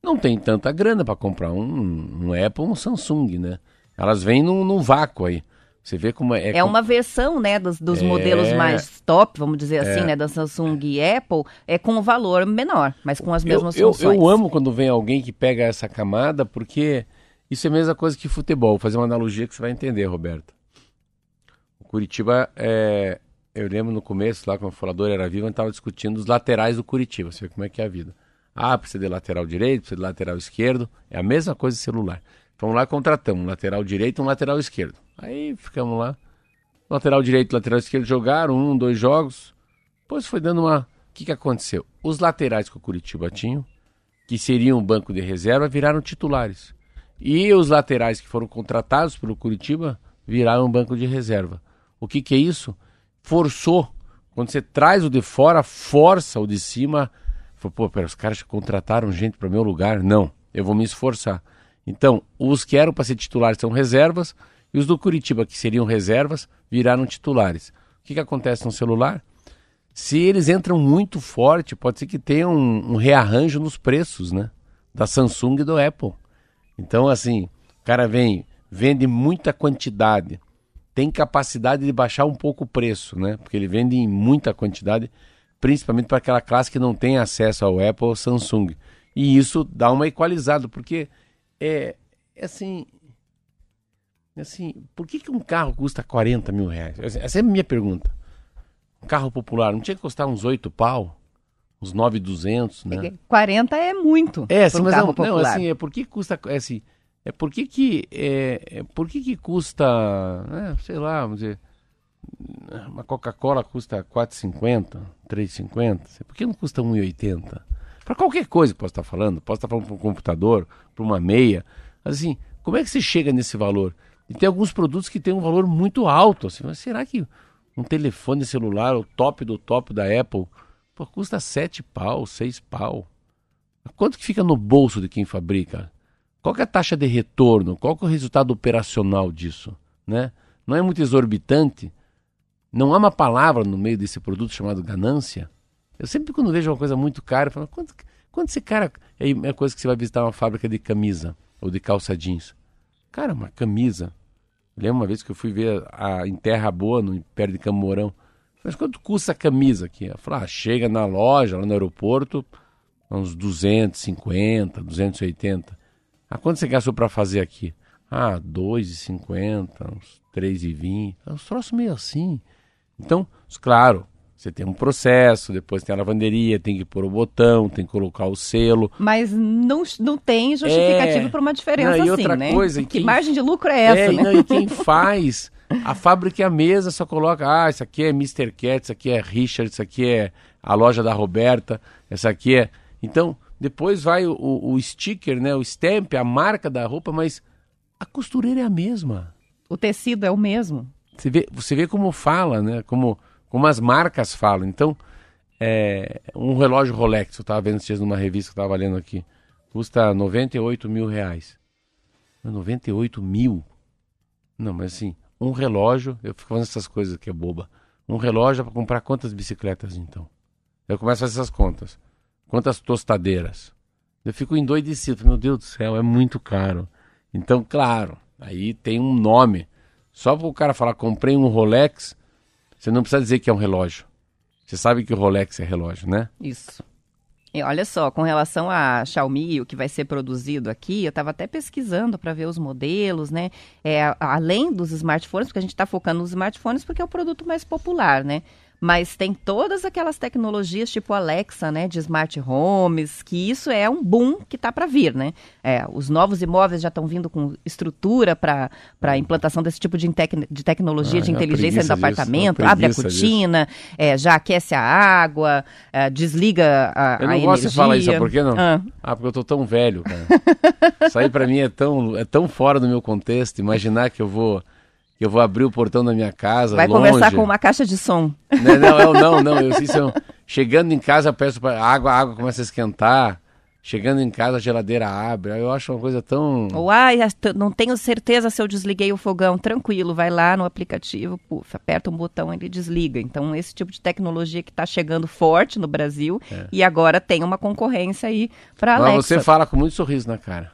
não tem tanta grana para comprar um, um Apple um Samsung, né? Elas vêm num, num vácuo aí. Você vê como é. É, é uma versão, né, dos, dos é... modelos mais top, vamos dizer assim, é... né, da Samsung e Apple, é com um valor menor, mas com as mesmas eu, funções. Eu, eu amo quando vem alguém que pega essa camada, porque isso é a mesma coisa que futebol. Vou fazer uma analogia que você vai entender, Roberto. O Curitiba, é... eu lembro no começo, lá quando o falador era vivo, a gente estava discutindo os laterais do Curitiba. Você vê como é que é a vida. Ah, precisa de lateral direito, precisa de lateral esquerdo. É a mesma coisa de celular. Vamos lá, contratamos um lateral direito e um lateral esquerdo. Aí ficamos lá. Lateral direito lateral esquerdo jogaram um, dois jogos. Depois foi dando uma. O que, que aconteceu? Os laterais que o Curitiba tinha, que seriam banco de reserva, viraram titulares. E os laterais que foram contratados pelo Curitiba viraram banco de reserva. O que, que é isso? Forçou Quando você traz o de fora, força o de cima. Fala, Pô, pera, os caras contrataram gente para meu lugar. Não, eu vou me esforçar. Então, os que eram para ser titulares são reservas, e os do Curitiba, que seriam reservas, viraram titulares. O que, que acontece no celular? Se eles entram muito forte, pode ser que tenha um, um rearranjo nos preços, né? Da Samsung e do Apple. Então, assim, o cara vem, vende muita quantidade, tem capacidade de baixar um pouco o preço, né? Porque ele vende em muita quantidade, principalmente para aquela classe que não tem acesso ao Apple ou Samsung. E isso dá uma equalizada, porque é, é assim. É Assim, por que, que um carro custa 40 mil reais? Essa é a minha pergunta. Um carro popular não tinha que custar uns 8 pau? Uns 9,200, né? 40 é muito. É, assim, um mas carro não, não, assim, é por que custa, é assim, é por que que, é, é por que que custa, né, sei lá, vamos dizer, uma Coca-Cola custa 4,50, 3,50, por que não custa 1,80? Para qualquer coisa que posso estar falando, posso estar falando para um computador, para uma meia, assim, como é que você chega nesse valor? E tem alguns produtos que têm um valor muito alto, assim, mas será que um telefone celular, o top do top da Apple, pô, custa 7 pau, 6 pau? Quanto que fica no bolso de quem fabrica? Qual é a taxa de retorno? Qual é o resultado operacional disso? Né? Não é muito exorbitante? Não há uma palavra no meio desse produto chamado ganância? Eu sempre quando vejo uma coisa muito cara, eu falo, quanto, quanto esse cara... É a coisa que você vai visitar uma fábrica de camisa ou de calça jeans. Cara, uma camisa. Lembro uma vez que eu fui ver a, em Terra Boa, no perto de Camorão. Mas quanto custa a camisa aqui? Eu falei, ah, chega na loja, lá no aeroporto, uns 250, 280. Ah, quanto você gastou para fazer aqui? Ah, 2,50, uns 3,20. É uns troços meio assim. Então, claro, você tem um processo, depois tem a lavanderia, tem que pôr o botão, tem que colocar o selo. Mas não, não tem justificativo É. para uma diferença Não, e assim, outra né? coisa, e que quem- margem de lucro é essa, é, e né? não, e quem faz, a fábrica e a mesa só coloca, ah, isso aqui é Mr. Cat, isso aqui é Richard, isso aqui é a loja da Roberta, essa aqui é... Então, depois vai o, o sticker, né, o stamp, a marca da roupa, mas a costureira é a mesma. O tecido é o mesmo. Você vê, você vê como fala, né, como, como as marcas falam. Então, é, um relógio Rolex, eu estava vendo esses dias numa revista que eu estava lendo aqui, custa 98 mil reais. 98 mil? Não, mas assim, um relógio, eu fico fazendo essas coisas que é boba. Um relógio para comprar quantas bicicletas então? Eu começo a fazer essas contas. Quantas tostadeiras? Eu fico endoidecido, meu Deus do céu, é muito caro. Então, claro, aí tem um nome. Só para o cara falar, comprei um Rolex, você não precisa dizer que é um relógio. Você sabe que o Rolex é relógio, né? Isso. E olha só, com relação a Xiaomi, o que vai ser produzido aqui, eu estava até pesquisando para ver os modelos, né? É, além dos smartphones, porque a gente está focando nos smartphones porque é o produto mais popular, né? Mas tem todas aquelas tecnologias tipo Alexa, né, de smart homes, que isso é um boom que está para vir, né? É, os novos imóveis já estão vindo com estrutura para a implantação desse tipo de, tec- de tecnologia Ah, de é inteligência dentro do disso, apartamento, abre a cortina, é, já aquece a água, é, desliga a, Eu a não gosto de falar isso, sabe por quê não? Ah. Ah, porque eu tô tão velho, cara. Isso aí pra mim é tão, é tão fora do meu contexto. Imaginar que eu vou que eu vou abrir o portão da minha casa Vai longe. conversar com uma caixa de som. Não, não, eu, não, não. Eu, isso, eu, chegando em casa, eu peço pra, a água, a água começa a esquentar. Chegando em casa, a geladeira abre. Eu acho uma coisa tão... Ou, ai, não tenho certeza se eu desliguei o fogão. Tranquilo, vai lá no aplicativo, puf, aperta um botão e ele desliga. Então, esse tipo de tecnologia que está chegando forte no Brasil e agora tem uma concorrência aí para Mas Alexa. você fala com muito sorriso na cara.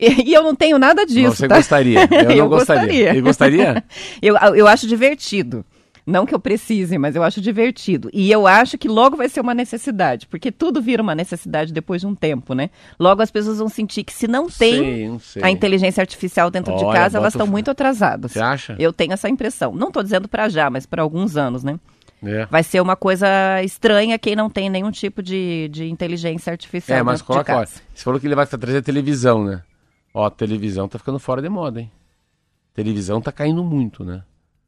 E, e eu não tenho nada disso, você tá? gostaria. Eu não Eu gostaria. gostaria. Ele gostaria? Eu, eu acho divertido. Não que eu precise, mas eu acho divertido. E eu acho que logo vai ser uma necessidade, porque tudo vira uma necessidade depois de um tempo, né? Logo as pessoas vão sentir que se não tem Sei, não sei. a inteligência artificial dentro de Olha, casa, elas estão fé. muito atrasadas. Você acha? Eu tenho essa impressão. Não estou dizendo para já, mas para alguns anos, né? É. Vai ser uma coisa estranha quem não tem nenhum tipo de, de inteligência artificial É, mas coloca, de ó, você falou que ele vai trazer televisão, né? Ó, a televisão tá ficando fora de moda, hein? Televisão tá caindo muito, né?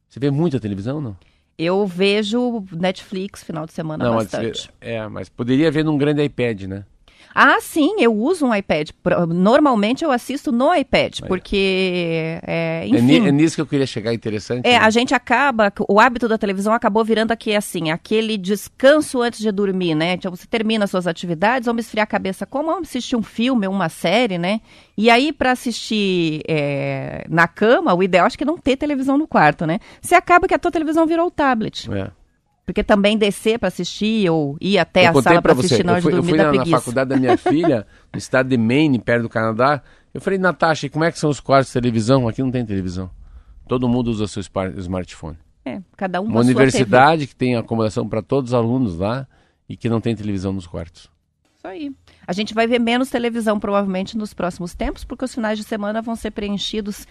Você vê muita televisão, não? Eu vejo Netflix final de semana não, bastante. vê- é, mas poderia ver num grande iPad, né? Ah, sim, eu uso um iPad. Normalmente eu assisto no iPad, porque, é, enfim... É, nisso que eu queria chegar, interessante. É, né? a gente acaba, o hábito da televisão acabou virando aqui, assim, aquele descanso antes de dormir, né? Então você termina suas atividades, vamos esfriar a cabeça como? Vamos assistir um filme, uma série, né? E aí, para assistir é, na cama, o ideal acho que é não ter televisão no quarto, né? Você acaba que a tua televisão virou o tablet. É. Porque também descer para assistir ou ir até eu a sala para assistir na hora de dormir Eu fui na, na, faculdade da minha filha, no estado de Maine, perto do Canadá. Eu falei, Natasha, como é que são os quartos de televisão? Aqui não tem televisão. Todo mundo usa seu smartphone. É, cada um Uma universidade que tem acomodação para todos os alunos lá e que não tem televisão nos quartos. Isso aí. A gente vai ver menos televisão provavelmente nos próximos tempos, porque os finais de semana vão ser preenchidos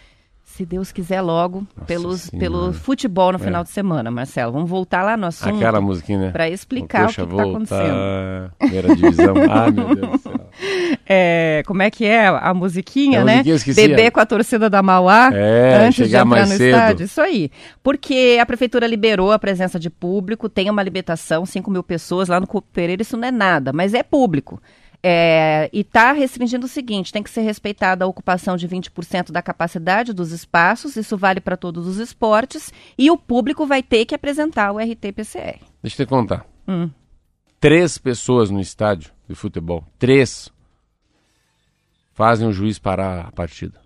se Deus quiser logo, pelos, pelo futebol no é. final de semana, Marcelo. Vamos voltar lá no assunto. Aquela musiquinha, né? Para explicar Poxa, o que está acontecendo. Primeira divisão. ah, meu Deus do céu. É, como é que é a musiquinha, é, né? Bebê com a torcida da Mauá é, antes de entrar no cedo. estádio. Isso aí. Porque a prefeitura liberou a presença de público, tem uma limitação, 5 mil pessoas lá no Coupe Pereira, isso não é nada, mas é público. É, e está restringindo o seguinte: tem que ser respeitada a ocupação de 20% da capacidade dos espaços, isso vale para todos os esportes, e o público vai ter que apresentar o RT-PCR. Deixa eu te contar. Hum. Três pessoas no estádio de futebol, três, fazem o juiz parar a partida.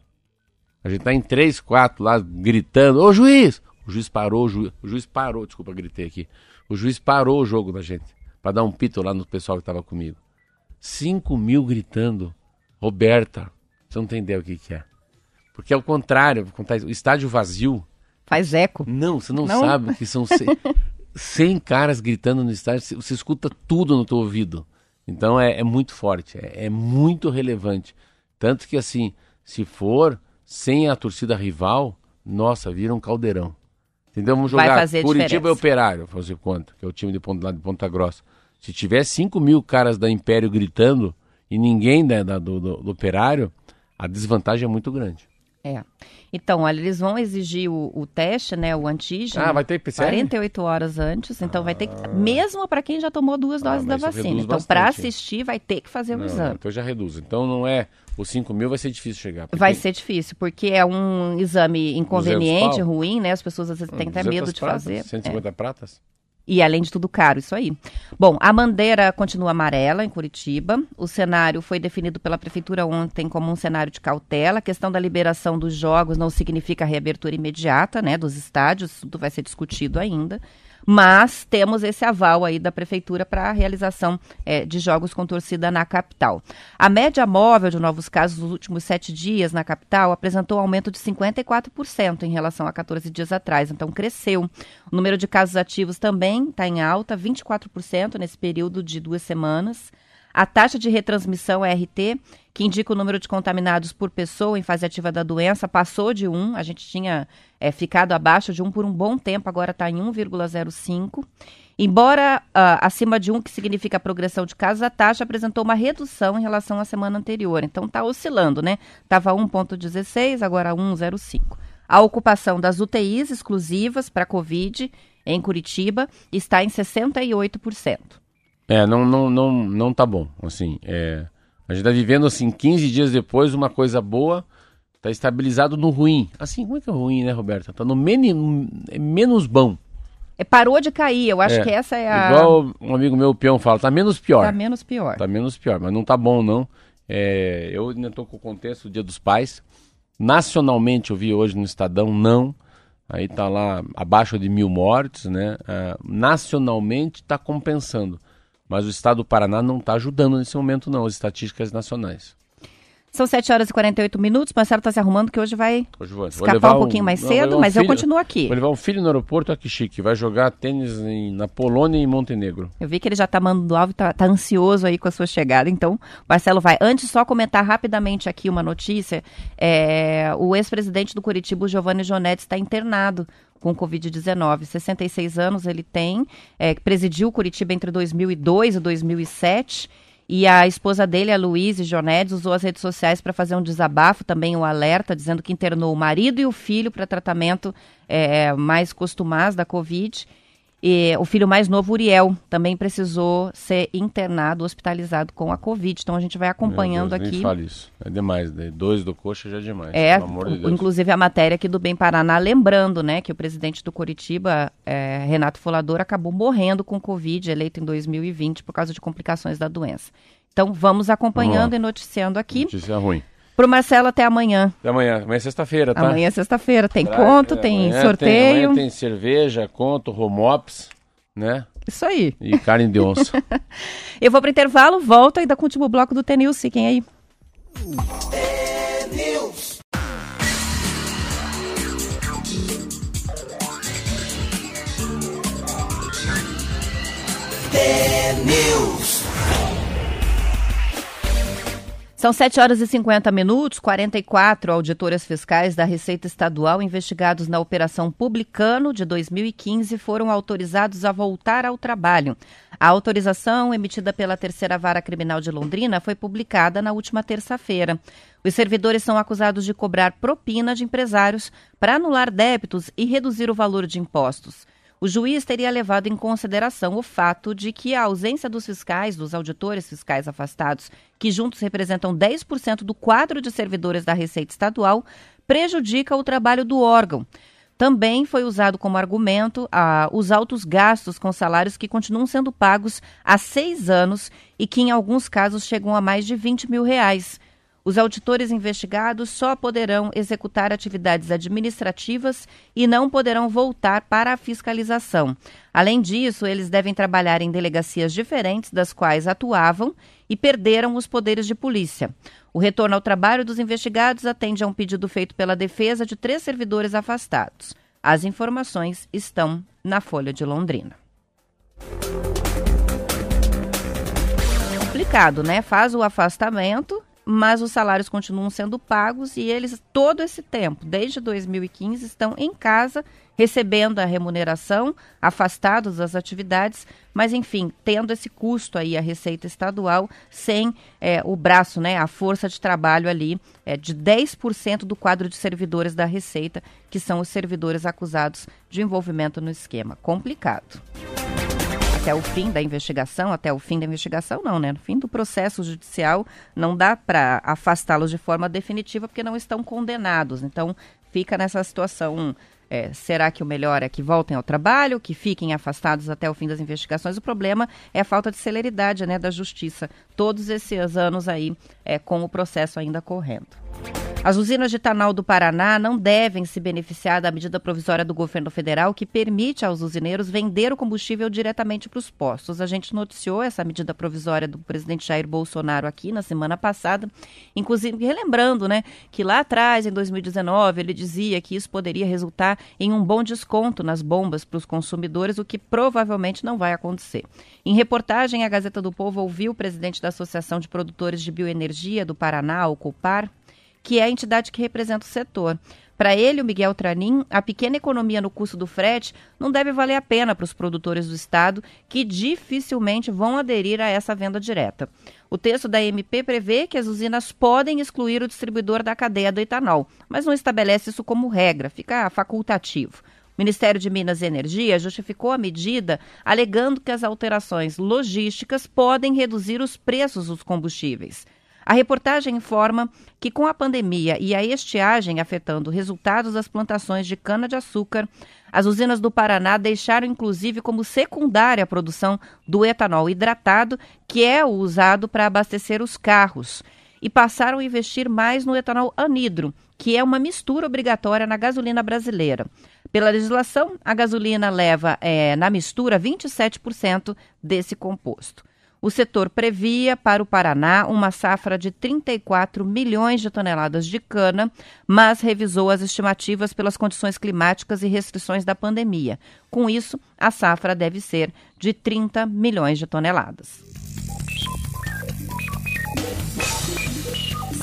A gente tá em três, quatro lá gritando: Ô juiz! O juiz parou, o juiz, o juiz parou, desculpa, gritei aqui. O juiz parou o jogo da gente, para dar um pito lá no pessoal que estava comigo. 5 mil gritando, Roberta, você não tem ideia o que, que é. Porque é o contrário, o estádio vazio. Faz eco. Não, você não, não? sabe que são 100, 100, caras gritando no estádio, você escuta tudo no teu ouvido. Então é, é muito forte, é, é, muito relevante. Tanto que assim, se for sem a torcida rival, nossa, vira um caldeirão. Entendeu? Vamos jogar Curitiba diferença. e Operário, fazer conta, que é o time de Ponta, lá de Ponta Grossa. Se tiver 5 mil caras da Império gritando e ninguém da, da do, do, do, operário, a desvantagem é muito grande. É. Então, olha, eles vão exigir o, o teste, né, o antígeno. Ah, vai ter PCR? 48 horas antes. Então, ah. vai ter que. Ah. Mesmo para quem já tomou duas ah, doses da vacina. Então, para assistir, vai ter que fazer o não, exame. Então, já reduz. Então, não é. Os 5 mil vai ser difícil chegar. Vai ser difícil, porque é um exame inconveniente, ruim, né? As pessoas às vezes têm até medo de pratas, fazer. 150 é. pratas? E além de tudo caro, isso aí. Bom, a bandeira continua amarela em Curitiba. O cenário foi definido pela prefeitura ontem como um cenário de cautela. A questão da liberação dos jogos não significa reabertura imediata, né, dos estádios. Tudo vai ser discutido ainda mas temos esse aval aí da prefeitura para a realização é, de jogos com torcida na capital. A média móvel de novos casos nos últimos sete dias na capital apresentou um aumento de 54% em relação a 14 dias atrás, então cresceu. O número de casos ativos também está em alta, 24% nesse período de duas semanas. A taxa de retransmissão RT, que indica o número de contaminados por pessoa em fase ativa da doença, passou de 1. A gente tinha é, ficado abaixo de 1 por um bom tempo, agora está em 1,05. Embora uh, acima de 1, que significa progressão de casos, a taxa apresentou uma redução em relação à semana anterior. Então está oscilando, né? Estava 1,16, agora 1,05. A ocupação das UTIs exclusivas para Covid em Curitiba está em 68%. É, não, não, não, não tá bom. Assim, é, a gente tá vivendo assim 15 dias depois uma coisa boa, tá estabilizado no ruim. Assim, como é que é ruim, né, Roberta? Tá no men é menos bom. É, parou de cair, eu acho é, que essa é a. Igual um amigo meu, o peão, fala, tá menos pior. Tá menos pior. Tá menos pior, mas não tá bom, não. É, eu ainda tô com o contexto do Dia dos Pais. Nacionalmente, eu vi hoje no Estadão, não. Aí tá lá abaixo de mil mortes, né? É, nacionalmente tá compensando. Mas o estado do Paraná não está ajudando nesse momento, não, as estatísticas nacionais. São 7 horas e 48 minutos. Marcelo está se arrumando que hoje vai hoje vou, escapar vou um pouquinho mais cedo, um mas filho, eu continuo aqui. Vou levar um filho no aeroporto aqui chique. Vai jogar tênis em, na Polônia e em Montenegro. Eu vi que ele já está mandando alvo, está tá ansioso aí com a sua chegada. Então, Marcelo vai. Antes, só comentar rapidamente aqui uma notícia. É, o ex-presidente do Curitiba, Giovanni Jonetti, está internado com Covid-19. 66 anos ele tem, é, presidiu Curitiba entre 2002 e 2007. E a esposa dele, a Luísa Jonedes, usou as redes sociais para fazer um desabafo, também um alerta, dizendo que internou o marido e o filho para tratamento é, mais costumaz da Covid. E o filho mais novo, Uriel, também precisou ser internado, hospitalizado com a Covid. Então a gente vai acompanhando Deus, aqui. Nem fale isso. É demais. Né? Dois do coxa já é demais. É, de inclusive a matéria aqui do Bem Paraná, lembrando, né, que o presidente do Curitiba, é, Renato Folador, acabou morrendo com Covid, eleito em 2020, por causa de complicações da doença. Então vamos acompanhando e noticiando aqui. Notícia ruim. Pro Marcelo até amanhã. Até amanhã. Amanhã é sexta-feira, tá? Amanhã é sexta-feira. Tem conto, é, tem sorteio. Tem, amanhã tem cerveja, conto, homops, né? Isso aí. E carne de onça. Eu vou pro intervalo, volto ainda com o último bloco do TNews. Fiquem aí. TNews. TNews. São 7 horas e 50 minutos. 44 auditores fiscais da Receita Estadual investigados na Operação Publicano de 2015 foram autorizados a voltar ao trabalho. A autorização, emitida pela Terceira Vara Criminal de Londrina, foi publicada na última terça-feira. Os servidores são acusados de cobrar propina de empresários para anular débitos e reduzir o valor de impostos o juiz teria levado em consideração o fato de que a ausência dos fiscais, dos auditores fiscais afastados, que juntos representam 10% do quadro de servidores da Receita Estadual, prejudica o trabalho do órgão. Também foi usado como argumento ah, os altos gastos com salários que continuam sendo pagos há seis anos e que, em alguns casos, chegam a mais de 20 mil reais. Os auditores investigados só poderão executar atividades administrativas e não poderão voltar para a fiscalização. Além disso, eles devem trabalhar em delegacias diferentes das quais atuavam e perderam os poderes de polícia. O retorno ao trabalho dos investigados atende a um pedido feito pela defesa de três servidores afastados. As informações estão na Folha de Londrina. Complicado, né? Faz o afastamento mas os salários continuam sendo pagos e eles, todo esse tempo, desde 2015, estão em casa recebendo a remuneração, afastados das atividades, mas enfim, tendo esse custo aí a Receita Estadual sem é, o braço, né, a força de trabalho ali é, de 10% do quadro de servidores da Receita, que são os servidores acusados de envolvimento no esquema. Complicado até o fim da investigação, até o fim da investigação não, né? No fim do processo judicial não dá para afastá-los de forma definitiva porque não estão condenados. Então fica nessa situação é, será que o melhor é que voltem ao trabalho, que fiquem afastados até o fim das investigações? O problema é a falta de celeridade né, da justiça, todos esses anos aí é, com o processo ainda correndo. As usinas de etanol do Paraná não devem se beneficiar da medida provisória do governo federal que permite aos usineiros vender o combustível diretamente para os postos. A gente noticiou essa medida provisória do presidente Jair Bolsonaro aqui na semana passada, inclusive relembrando, né, que lá atrás, em 2019, ele dizia que isso poderia resultar em um bom desconto nas bombas para os consumidores, o que provavelmente não vai acontecer. Em reportagem, a Gazeta do Povo ouviu o presidente da Associação de Produtores de Bioenergia do Paraná, o COPAR, que é a entidade que representa o setor. Para ele, o Miguel Tranin, a pequena economia no custo do frete não deve valer a pena para os produtores do Estado, que dificilmente vão aderir a essa venda direta. O texto da MP prevê que as usinas podem excluir o distribuidor da cadeia do etanol, mas não estabelece isso como regra, fica facultativo. O Ministério de Minas e Energia justificou a medida alegando que as alterações logísticas podem reduzir os preços dos combustíveis. A reportagem informa que, com a pandemia e a estiagem afetando resultados das plantações de cana-de-açúcar, as usinas do Paraná deixaram inclusive como secundária a produção do etanol hidratado, que é usado para abastecer os carros, e passaram a investir mais no etanol anidro, que é uma mistura obrigatória na gasolina brasileira. Pela legislação, a gasolina leva é, na mistura 27% desse composto. O setor previa para o Paraná uma safra de 34 milhões de toneladas de cana, mas revisou as estimativas pelas condições climáticas e restrições da pandemia. Com isso, a safra deve ser de 30 milhões de toneladas.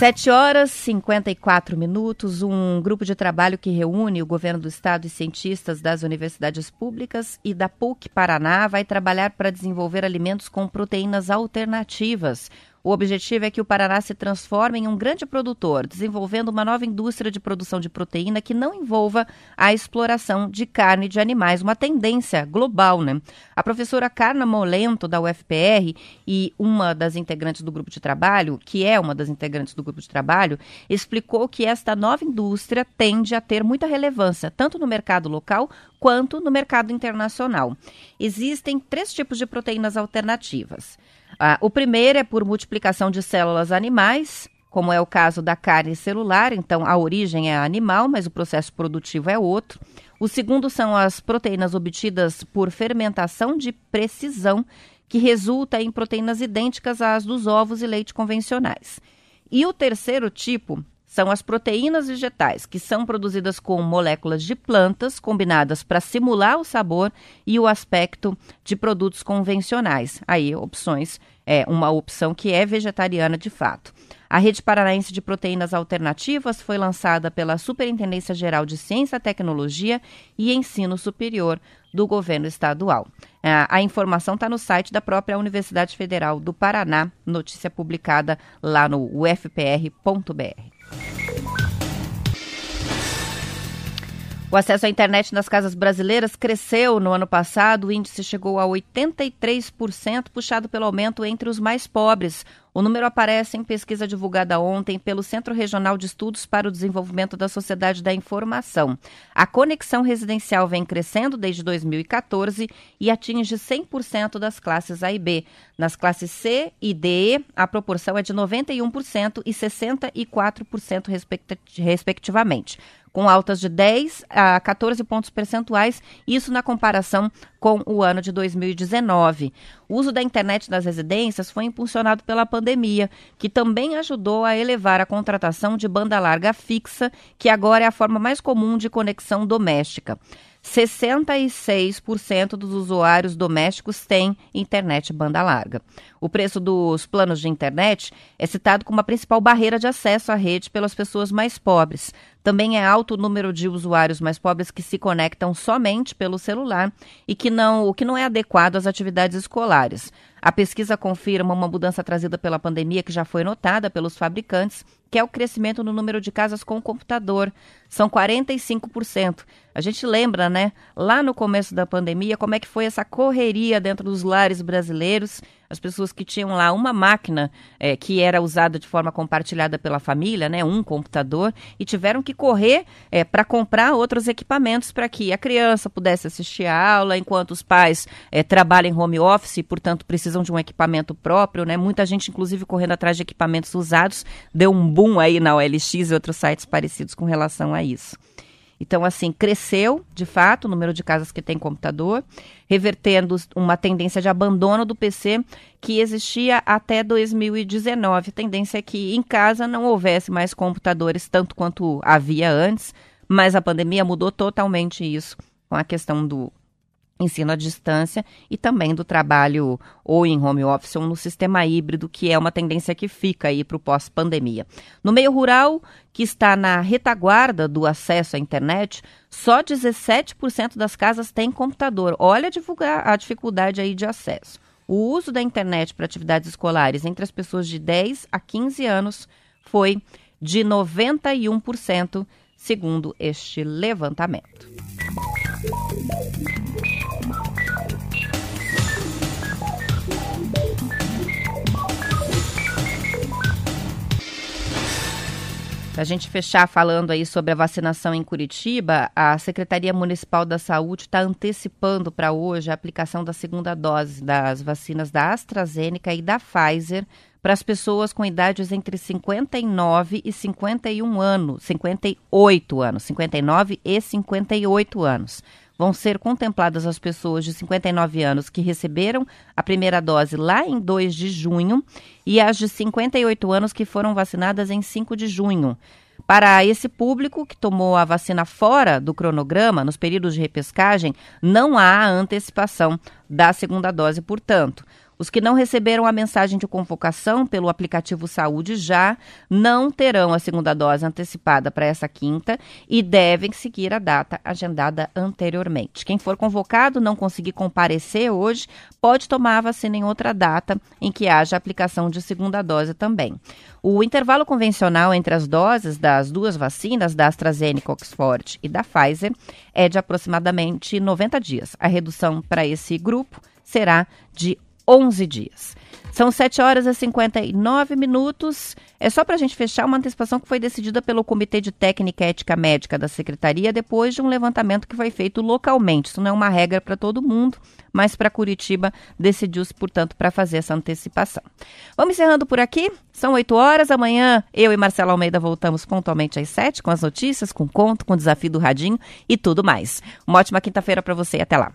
7 horas e 54 minutos. Um grupo de trabalho que reúne o governo do estado e cientistas das universidades públicas e da PUC Paraná vai trabalhar para desenvolver alimentos com proteínas alternativas. O objetivo é que o Paraná se transforme em um grande produtor, desenvolvendo uma nova indústria de produção de proteína que não envolva a exploração de carne de animais, uma tendência global, né? A professora Carna Molento, da UFPR, e uma das integrantes do grupo de trabalho, que é uma das integrantes do grupo de trabalho, explicou que esta nova indústria tende a ter muita relevância, tanto no mercado local quanto no mercado internacional. Existem três tipos de proteínas alternativas. Ah, o primeiro é por multiplicação de células animais, como é o caso da carne celular, então a origem é animal, mas o processo produtivo é outro. O segundo são as proteínas obtidas por fermentação de precisão, que resulta em proteínas idênticas às dos ovos e leite convencionais. E o terceiro tipo são as proteínas vegetais, que são produzidas com moléculas de plantas combinadas para simular o sabor e o aspecto de produtos convencionais. Aí, opções, é uma opção que é vegetariana de fato. A Rede Paranaense de Proteínas Alternativas foi lançada pela Superintendência Geral de Ciência, Tecnologia e Ensino Superior do governo estadual. A informação está no site da própria Universidade Federal do Paraná, notícia publicada lá no ufpr.br. Thank you. O acesso à internet nas casas brasileiras cresceu no ano passado, o índice chegou a 83%, puxado pelo aumento entre os mais pobres. O número aparece em pesquisa divulgada ontem pelo Centro Regional de Estudos para o Desenvolvimento da Sociedade da Informação. A conexão residencial vem crescendo desde 2014 e atinge 100% das classes A e B. Nas classes C e D, a proporção é de 91% e 64%, respectivamente com altas de 10 a 14 pontos percentuais, isso na comparação com o ano de 2019. O uso da internet nas residências foi impulsionado pela pandemia, que também ajudou a elevar a contratação de banda larga fixa, que agora é a forma mais comum de conexão doméstica. 66% dos usuários domésticos têm internet banda larga. O preço dos planos de internet é citado como a principal barreira de acesso à rede pelas pessoas mais pobres. Também é alto o número de usuários mais pobres que se conectam somente pelo celular e que não, o que não é adequado às atividades escolares. A pesquisa confirma uma mudança trazida pela pandemia que já foi notada pelos fabricantes, que é o crescimento no número de casas com computador. São 45%. A gente lembra, né, lá no começo da pandemia, como é que foi essa correria dentro dos lares brasileiros as pessoas que tinham lá uma máquina é, que era usada de forma compartilhada pela família, né, um computador, e tiveram que correr é, para comprar outros equipamentos para que a criança pudesse assistir a aula, enquanto os pais é, trabalham em home office e, portanto, precisam de um equipamento próprio. Né? Muita gente, inclusive, correndo atrás de equipamentos usados, deu um boom aí na OLX e outros sites parecidos com relação a isso. Então, assim, cresceu, de fato, o número de casas que tem computador, revertendo uma tendência de abandono do PC que existia até 2019. A tendência é que em casa não houvesse mais computadores tanto quanto havia antes, mas a pandemia mudou totalmente isso com a questão do ensino à distância e também do trabalho ou em home office ou no sistema híbrido, que é uma tendência que fica aí para o pós-pandemia. No meio rural, que está na retaguarda do acesso à internet, só 17% das casas têm computador. Olha a, a dificuldade aí de acesso. O uso da internet para atividades escolares entre as pessoas de 10 a 15 anos foi de 91%, segundo este levantamento. Para a gente fechar falando aí sobre a vacinação em Curitiba, a Secretaria Municipal da Saúde está antecipando para hoje a aplicação da segunda dose das vacinas da AstraZeneca e da Pfizer para as pessoas com idades entre 59 e 51 anos, 58 anos, 59 e 58 anos vão ser contempladas as pessoas de 59 anos que receberam a primeira dose lá em 2 de junho e as de 58 anos que foram vacinadas em 5 de junho. Para esse público que tomou a vacina fora do cronograma, nos períodos de repescagem, não há antecipação da segunda dose, portanto. Os que não receberam a mensagem de convocação pelo aplicativo Saúde já não terão a segunda dose antecipada para essa quinta e devem seguir a data agendada anteriormente. Quem for convocado não conseguir comparecer hoje pode tomar a vacina em outra data em que haja aplicação de segunda dose também. O intervalo convencional entre as doses das duas vacinas, da AstraZeneca Oxford e da Pfizer, é de aproximadamente 90 dias. A redução para esse grupo será de 11 dias. São 7 horas e 59 minutos. É só para a gente fechar uma antecipação que foi decidida pelo Comitê de Técnica e Ética Médica da Secretaria depois de um levantamento que foi feito localmente. Isso não é uma regra para todo mundo, mas para Curitiba decidiu-se, portanto, para fazer essa antecipação. Vamos encerrando por aqui. São 8 horas. Amanhã eu e Marcelo Almeida voltamos pontualmente às 7 com as notícias, com conto, com o desafio do Radinho e tudo mais. Uma ótima quinta-feira para você. Até lá.